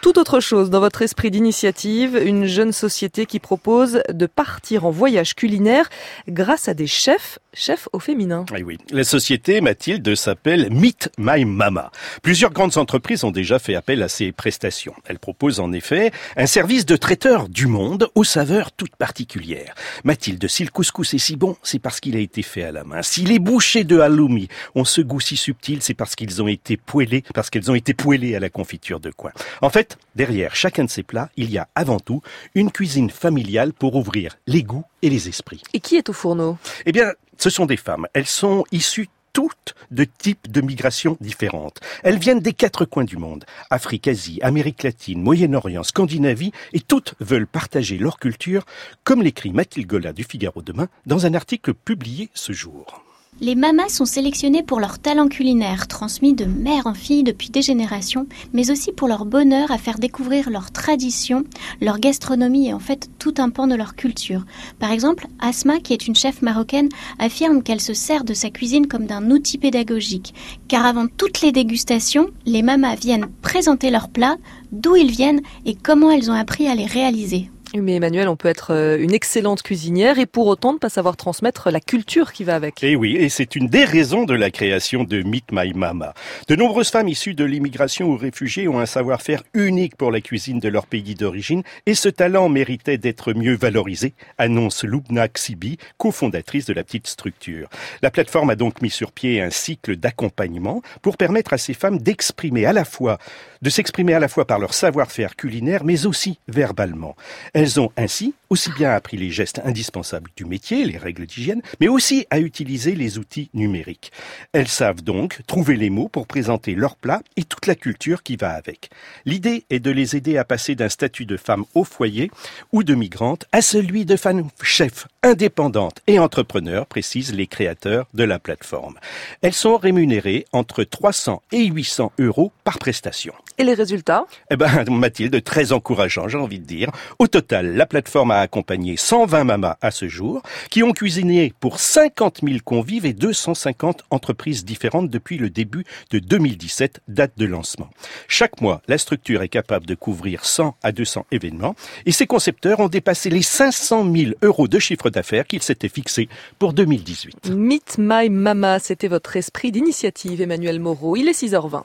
Tout autre chose dans votre esprit d'initiative, une jeune société qui propose de partir en voyage culinaire grâce à des chefs, chefs au féminin. Oui, oui. La société, Mathilde, s'appelle Meet My Mama. Plusieurs grandes entreprises ont déjà fait appel à ces prestations. Elle propose en effet un service de traiteur du monde aux saveurs toutes particulières. Mathilde, si le couscous est si bon, c'est parce qu'il a été fait à la main. Si les bouchées de halloumi ont ce goût si subtil, c'est parce qu'ils ont été poêlés, parce qu'elles ont été poêlées à la confiture de coin. En fait, derrière chacun de ces plats, il y a avant tout une cuisine familiale pour ouvrir les goûts et les esprits. Et qui est au fourneau? Eh bien, ce sont des femmes. Elles sont issues toutes de types de migrations différentes. Elles viennent des quatre coins du monde. Afrique, Asie, Amérique latine, Moyen-Orient, Scandinavie, et toutes veulent partager leur culture, comme l'écrit Mathilde Gola du Figaro demain dans un article publié ce jour. Les mamas sont sélectionnées pour leur talent culinaire, transmis de mère en fille depuis des générations, mais aussi pour leur bonheur à faire découvrir leur tradition, leur gastronomie et en fait tout un pan de leur culture. Par exemple, Asma, qui est une chef marocaine, affirme qu'elle se sert de sa cuisine comme d'un outil pédagogique, car avant toutes les dégustations, les mamas viennent présenter leurs plats, d'où ils viennent et comment elles ont appris à les réaliser. Mais Emmanuel, on peut être euh, une excellente cuisinière et pour autant ne pas savoir transmettre la culture qui va avec. Et oui, et c'est une des raisons de la création de Meet My Mama. De nombreuses femmes issues de l'immigration ou réfugiés ont un savoir-faire unique pour la cuisine de leur pays d'origine et ce talent méritait d'être mieux valorisé, annonce Lubna Ksibi, cofondatrice de la petite structure. La plateforme a donc mis sur pied un cycle d'accompagnement pour permettre à ces femmes d'exprimer à la fois, de s'exprimer à la fois par leur savoir-faire culinaire mais aussi verbalement. Elles ont ainsi aussi bien appris les gestes indispensables du métier, les règles d'hygiène, mais aussi à utiliser les outils numériques. Elles savent donc trouver les mots pour présenter leur plat et toute la culture qui va avec. L'idée est de les aider à passer d'un statut de femme au foyer ou de migrante à celui de femme chef indépendante et entrepreneur, précisent les créateurs de la plateforme. Elles sont rémunérées entre 300 et 800 euros par prestation. Et les résultats? Eh ben, Mathilde, très encourageant, j'ai envie de dire. Au total, la plateforme a accompagné 120 mamas à ce jour, qui ont cuisiné pour 50 000 convives et 250 entreprises différentes depuis le début de 2017, date de lancement. Chaque mois, la structure est capable de couvrir 100 à 200 événements et ses concepteurs ont dépassé les 500 000 euros de chiffre d'affaires qu'ils s'étaient fixés pour 2018. Meet My Mama, c'était votre esprit d'initiative, Emmanuel Moreau. Il est 6h20.